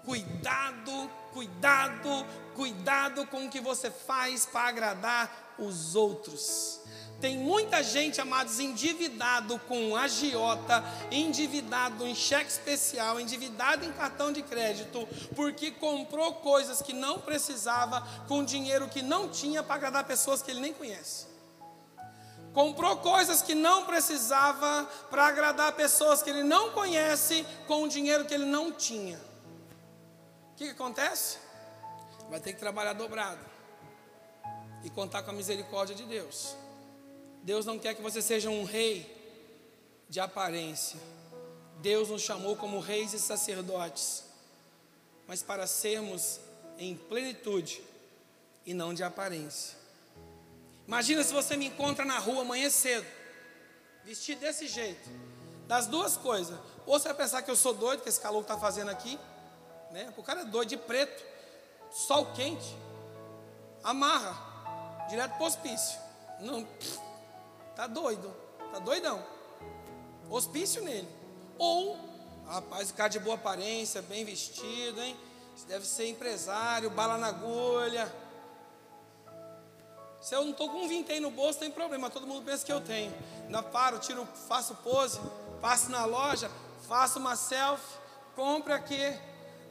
Cuidado, cuidado, cuidado com o que você faz para agradar os outros. Tem muita gente, amados, endividado com agiota, endividado em cheque especial, endividado em cartão de crédito, porque comprou coisas que não precisava com dinheiro que não tinha para agradar pessoas que ele nem conhece. Comprou coisas que não precisava para agradar pessoas que ele não conhece com dinheiro que ele não tinha. O que, que acontece? Vai ter que trabalhar dobrado e contar com a misericórdia de Deus. Deus não quer que você seja um rei de aparência. Deus nos chamou como reis e sacerdotes, mas para sermos em plenitude e não de aparência. Imagina se você me encontra na rua amanhã cedo, vestido desse jeito. Das duas coisas, ou você vai pensar que eu sou doido, que esse calor está fazendo aqui, né? O cara é doido de preto, sol quente, amarra, direto para o hospício. Não, Tá doido, tá doidão. Hospício nele. Ou, rapaz, o cara de boa aparência, bem vestido, hein? Deve ser empresário, bala na agulha. Se eu não estou com um vintém no bolso, tem problema, todo mundo pensa que eu tenho. Ainda paro, tiro, faço pose, passo na loja, faço uma selfie, compre aqui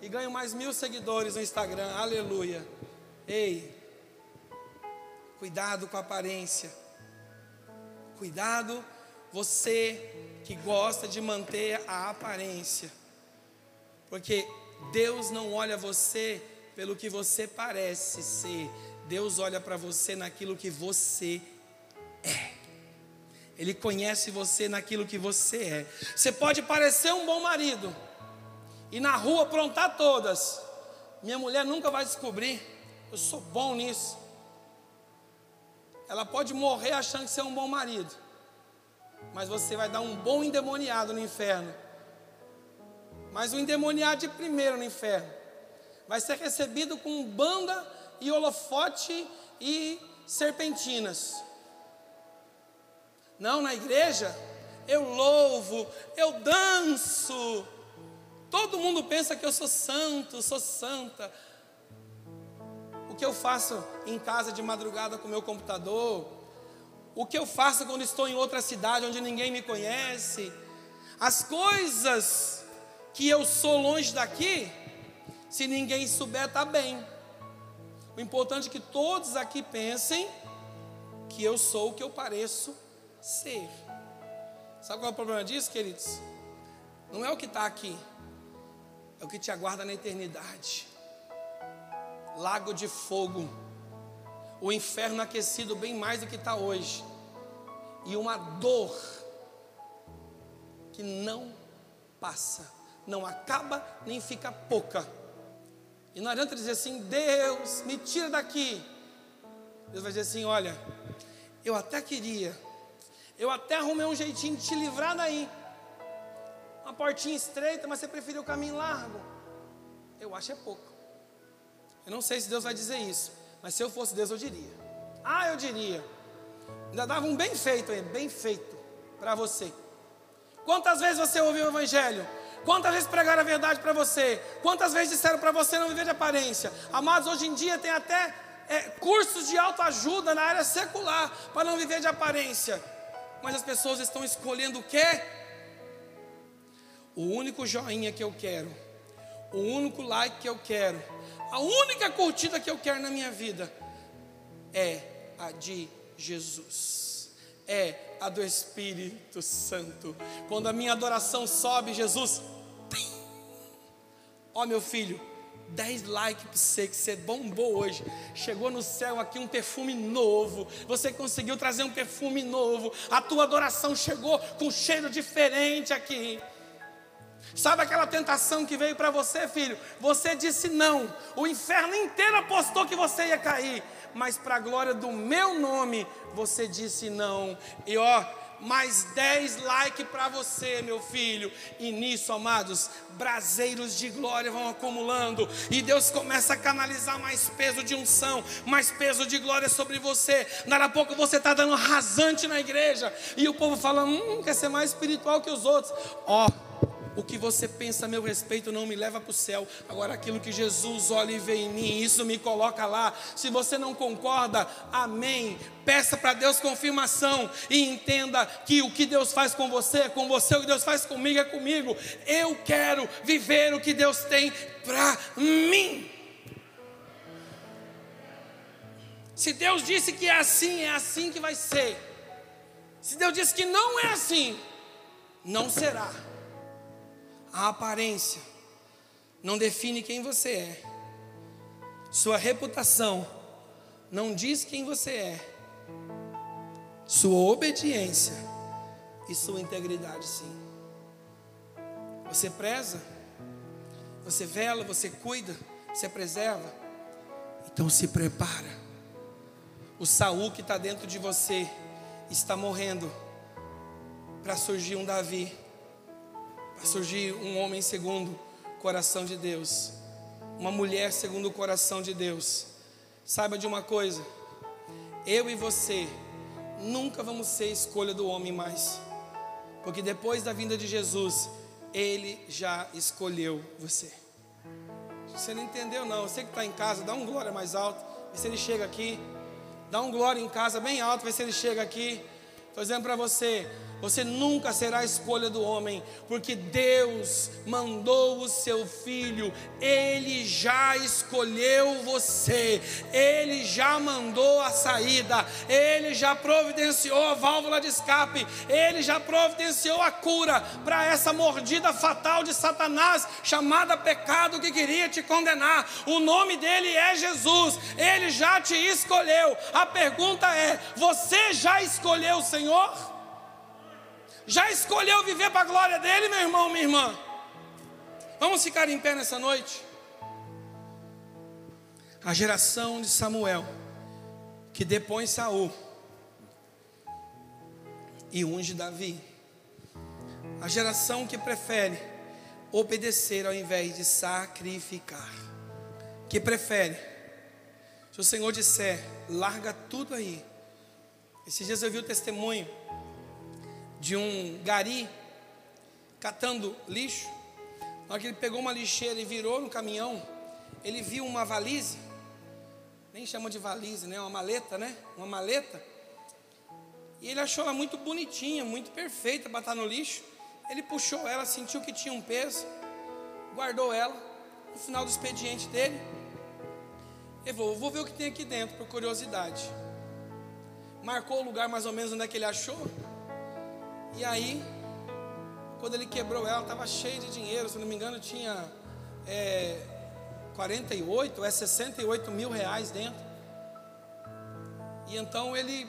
e ganho mais mil seguidores no Instagram. Aleluia. Ei, cuidado com a aparência. Cuidado, você que gosta de manter a aparência, porque Deus não olha você pelo que você parece ser, Deus olha para você naquilo que você é. Ele conhece você naquilo que você é. Você pode parecer um bom marido e na rua aprontar todas. Minha mulher nunca vai descobrir. Eu sou bom nisso. Ela pode morrer achando que você é um bom marido, mas você vai dar um bom endemoniado no inferno. Mas o endemoniado de primeiro no inferno vai ser recebido com banda e holofote e serpentinas. Não, na igreja eu louvo, eu danço. Todo mundo pensa que eu sou santo, sou santa o que eu faço em casa de madrugada com meu computador, o que eu faço quando estou em outra cidade onde ninguém me conhece, as coisas que eu sou longe daqui, se ninguém souber, está bem. O importante é que todos aqui pensem que eu sou o que eu pareço ser. Sabe qual é o problema disso, queridos? Não é o que está aqui, é o que te aguarda na eternidade lago de fogo, o inferno aquecido bem mais do que está hoje, e uma dor que não passa, não acaba nem fica pouca. E não adianta dizer assim: Deus, me tira daqui. Deus vai dizer assim: Olha, eu até queria, eu até arrumei um jeitinho de te livrar daí. Uma portinha estreita, mas você preferiu o caminho largo. Eu acho é pouco. Eu não sei se Deus vai dizer isso, mas se eu fosse Deus, eu diria. Ah, eu diria. Ainda dava um bem feito aí, bem feito para você. Quantas vezes você ouviu o Evangelho? Quantas vezes pregaram a verdade para você? Quantas vezes disseram para você não viver de aparência? Amados, hoje em dia tem até é, cursos de autoajuda na área secular para não viver de aparência. Mas as pessoas estão escolhendo o quê? O único joinha que eu quero, o único like que eu quero, a única curtida que eu quero na minha vida é a de Jesus. É a do Espírito Santo. Quando a minha adoração sobe, Jesus, ó oh, meu filho, 10 likes para você, que você bombou hoje. Chegou no céu aqui um perfume novo. Você conseguiu trazer um perfume novo. A tua adoração chegou com cheiro diferente aqui. Sabe aquela tentação que veio para você, filho? Você disse não. O inferno inteiro apostou que você ia cair. Mas para a glória do meu nome, você disse não. E ó, mais 10 likes para você, meu filho. E nisso, amados, braseiros de glória vão acumulando. E Deus começa a canalizar mais peso de unção, mais peso de glória sobre você. Daqui a pouco você está dando rasante na igreja. E o povo fala: hum, quer ser mais espiritual que os outros. Ó. O que você pensa a meu respeito não me leva para o céu. Agora, aquilo que Jesus olha e vê em mim, isso me coloca lá. Se você não concorda, amém. Peça para Deus confirmação e entenda que o que Deus faz com você é com você, o que Deus faz comigo é comigo. Eu quero viver o que Deus tem para mim. Se Deus disse que é assim, é assim que vai ser. Se Deus disse que não é assim, não será. A aparência não define quem você é. Sua reputação não diz quem você é. Sua obediência e sua integridade, sim. Você preza, você vela, você cuida, você preserva. Então se prepara. O Saul que está dentro de você está morrendo para surgir um Davi vai surgir um homem segundo o coração de Deus, uma mulher segundo o coração de Deus. Saiba de uma coisa, eu e você nunca vamos ser escolha do homem mais, porque depois da vinda de Jesus, ele já escolheu você. Você não entendeu, não. Você que está em casa, dá um glória mais alto. Vê se ele chega aqui. Dá um glória em casa bem alto. Vê se ele chega aqui. Estou dizendo para você: você nunca será a escolha do homem, porque Deus mandou o seu filho, ele já escolheu você, ele já mandou a saída, ele já providenciou a válvula de escape, ele já providenciou a cura para essa mordida fatal de Satanás, chamada pecado que queria te condenar. O nome dele é Jesus, ele já te escolheu. A pergunta é: você já escolheu o Senhor? Já escolheu viver para a glória dele, meu irmão, minha irmã? Vamos ficar em pé nessa noite? A geração de Samuel, que depõe Saul e unge Davi. A geração que prefere obedecer ao invés de sacrificar. Que prefere, se o Senhor disser, larga tudo aí. Esses dias eu vi o testemunho de um gari catando lixo. Na hora que ele pegou uma lixeira e virou no caminhão, ele viu uma valise, nem chama de valise, né? Uma maleta, né? Uma maleta. E ele achou ela muito bonitinha, muito perfeita para estar no lixo. Ele puxou ela, sentiu que tinha um peso, guardou ela. No final do expediente dele, ele falou: Vou ver o que tem aqui dentro, por curiosidade. Marcou o lugar mais ou menos onde é que ele achou. E aí, quando ele quebrou ela, estava cheia de dinheiro, se não me engano, tinha é, 48, é 68 mil reais dentro. E então ele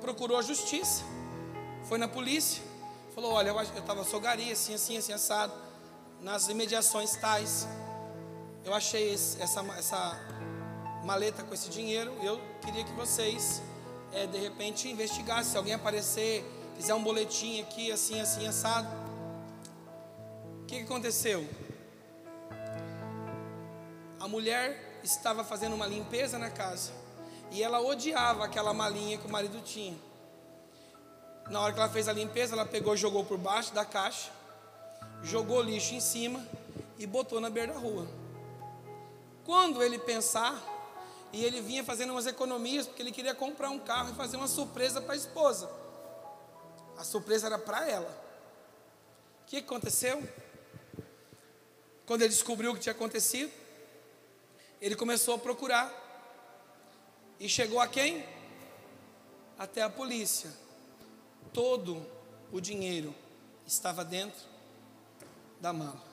procurou a justiça, foi na polícia, falou: Olha, eu estava sogaria, assim, assim, assim, assado, nas imediações tais. Eu achei esse, essa, essa maleta com esse dinheiro. Eu queria que vocês, é, de repente, investigassem. Se alguém aparecer fizer um boletim aqui, assim, assim, assado. O que, que aconteceu? A mulher estava fazendo uma limpeza na casa e ela odiava aquela malinha que o marido tinha. Na hora que ela fez a limpeza, ela pegou, jogou por baixo da caixa, jogou lixo em cima e botou na beira da rua. Quando ele pensar, e ele vinha fazendo umas economias, porque ele queria comprar um carro e fazer uma surpresa para a esposa. A surpresa era para ela. O que aconteceu? Quando ele descobriu o que tinha acontecido, ele começou a procurar. E chegou a quem? Até a polícia. Todo o dinheiro estava dentro da mala.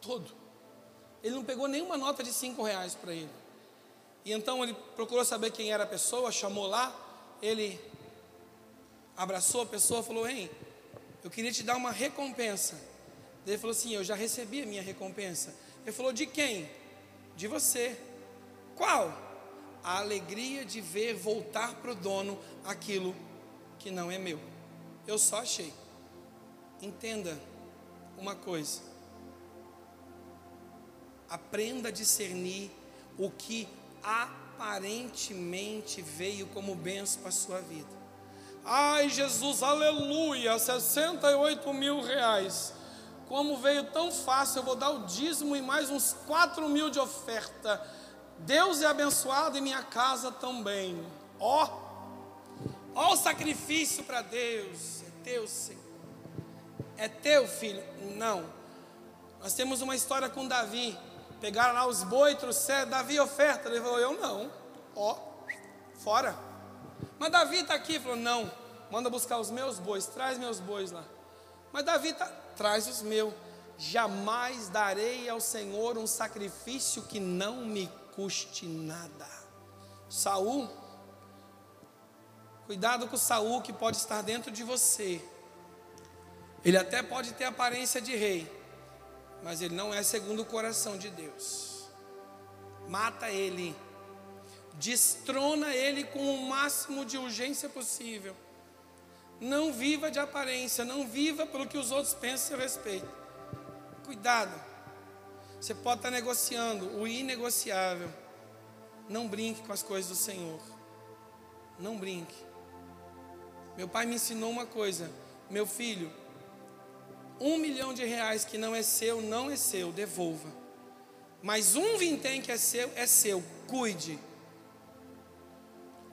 Todo. Ele não pegou nenhuma nota de cinco reais para ele. E então ele procurou saber quem era a pessoa, chamou lá, ele abraçou a pessoa, falou: "Hein, eu queria te dar uma recompensa". Ele falou assim: "Eu já recebi a minha recompensa". Ele falou: "De quem?" "De você". "Qual?" A alegria de ver voltar para o dono aquilo que não é meu. Eu só achei. Entenda uma coisa. Aprenda a discernir o que aparentemente veio como benção para a sua vida. Ai, Jesus, aleluia, 68 mil reais. Como veio tão fácil, eu vou dar o dízimo e mais uns 4 mil de oferta. Deus é abençoado e minha casa também. Ó, ó o sacrifício para Deus. É teu, Senhor. É teu, filho. Não. Nós temos uma história com Davi. Pegaram lá os boi, trouxeram. Davi oferta. Ele falou: Eu não. Ó, fora. Mas Davi está aqui, falou: não, manda buscar os meus bois, traz meus bois lá. Mas Davi está, traz os meus. Jamais darei ao Senhor um sacrifício que não me custe nada. Saul, cuidado com Saul que pode estar dentro de você. Ele até pode ter aparência de rei, mas ele não é segundo o coração de Deus. Mata ele destrona ele com o máximo de urgência possível. Não viva de aparência, não viva pelo que os outros pensam a seu respeito. Cuidado. Você pode estar negociando o inegociável. Não brinque com as coisas do Senhor. Não brinque. Meu pai me ensinou uma coisa: meu filho, um milhão de reais que não é seu, não é seu, devolva. Mas um vintém que é seu, é seu, cuide.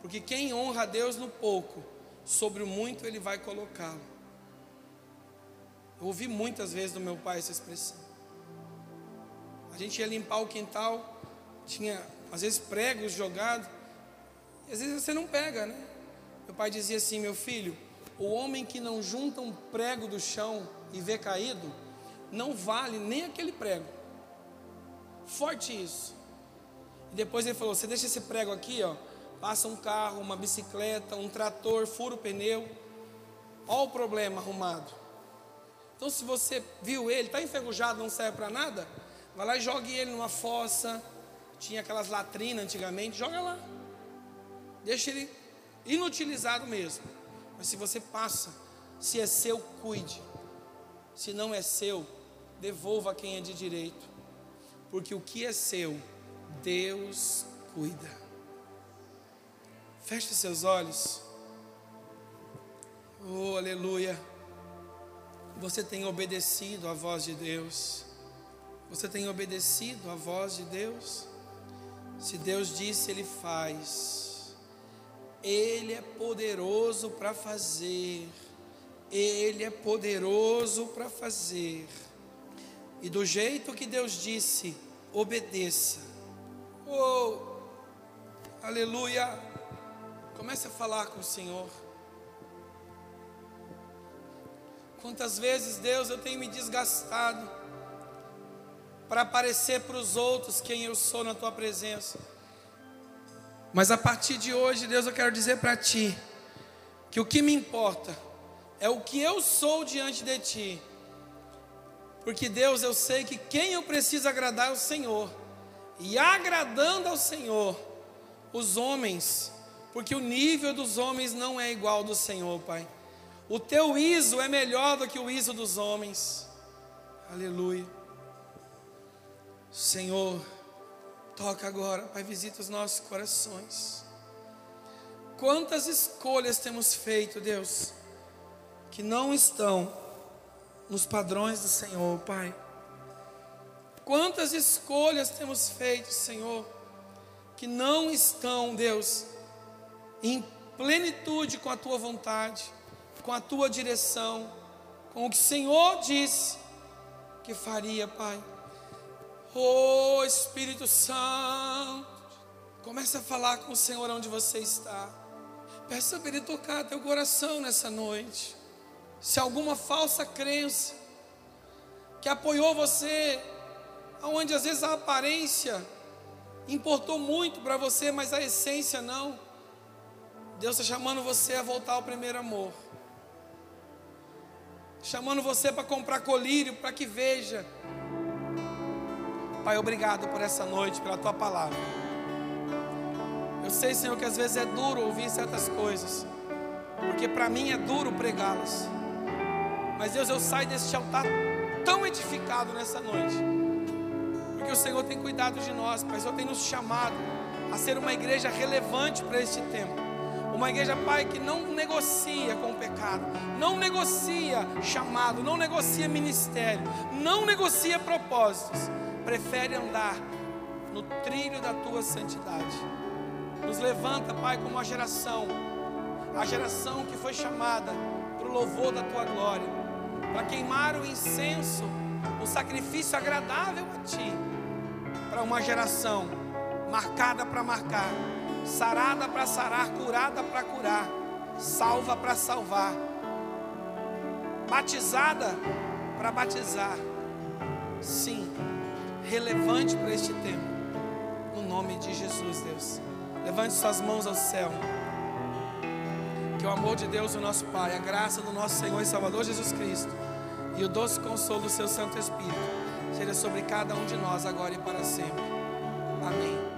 Porque quem honra a Deus no pouco, sobre o muito ele vai colocá-lo. Eu ouvi muitas vezes do meu pai essa expressão. A gente ia limpar o quintal, tinha às vezes pregos jogados, e às vezes você não pega, né? Meu pai dizia assim: meu filho, o homem que não junta um prego do chão e vê caído, não vale nem aquele prego. Forte isso. E depois ele falou: você deixa esse prego aqui, ó passa um carro, uma bicicleta, um trator, fura o pneu. Olha o problema arrumado. Então, se você viu ele, está enferrujado, não serve para nada, vai lá e jogue ele numa fossa. Tinha aquelas latrinas antigamente, joga lá. Deixa ele inutilizado mesmo. Mas se você passa, se é seu, cuide. Se não é seu, devolva a quem é de direito. Porque o que é seu, Deus cuida. Feche seus olhos. Oh, aleluia. Você tem obedecido à voz de Deus. Você tem obedecido à voz de Deus. Se Deus disse, Ele faz. Ele é poderoso para fazer. Ele é poderoso para fazer. E do jeito que Deus disse, obedeça. Oh, aleluia. Comece a falar com o Senhor. Quantas vezes, Deus, eu tenho me desgastado para aparecer para os outros quem eu sou na tua presença. Mas a partir de hoje, Deus, eu quero dizer para ti que o que me importa é o que eu sou diante de ti. Porque Deus, eu sei que quem eu preciso agradar é o Senhor. E agradando ao Senhor, os homens porque o nível dos homens não é igual ao do Senhor, Pai. O teu ISO é melhor do que o ISO dos homens. Aleluia. Senhor, toca agora, Pai, visita os nossos corações. Quantas escolhas temos feito, Deus, que não estão nos padrões do Senhor, Pai. Quantas escolhas temos feito, Senhor, que não estão, Deus, em plenitude com a tua vontade, com a tua direção, com o que o Senhor disse que faria, Pai. Oh Espírito Santo, comece a falar com o Senhor onde você está. Peça para Ele tocar teu coração nessa noite. Se alguma falsa crença que apoiou você onde às vezes a aparência importou muito para você, mas a essência não. Deus está chamando você a voltar ao primeiro amor. Chamando você para comprar colírio, para que veja. Pai, obrigado por essa noite, pela tua palavra. Eu sei, Senhor, que às vezes é duro ouvir certas coisas, porque para mim é duro pregá-las. Mas Deus, eu saio deste altar tão edificado nessa noite, porque o Senhor tem cuidado de nós, Pai, o Senhor tem nos chamado a ser uma igreja relevante para este tempo. Uma igreja, Pai, que não negocia com o pecado, não negocia chamado, não negocia ministério, não negocia propósitos, prefere andar no trilho da tua santidade. Nos levanta, Pai, como uma geração, a geração que foi chamada para o louvor da tua glória, para queimar o incenso, o sacrifício agradável a ti, para uma geração marcada para marcar, sarada para sarar, curada para curar, salva para salvar, batizada para batizar. Sim, relevante para este tempo. No nome de Jesus, Deus. Levante suas mãos ao céu. Que o amor de Deus, o nosso Pai, a graça do nosso Senhor e Salvador Jesus Cristo e o doce consolo do seu Santo Espírito seja sobre cada um de nós agora e para sempre. Amém.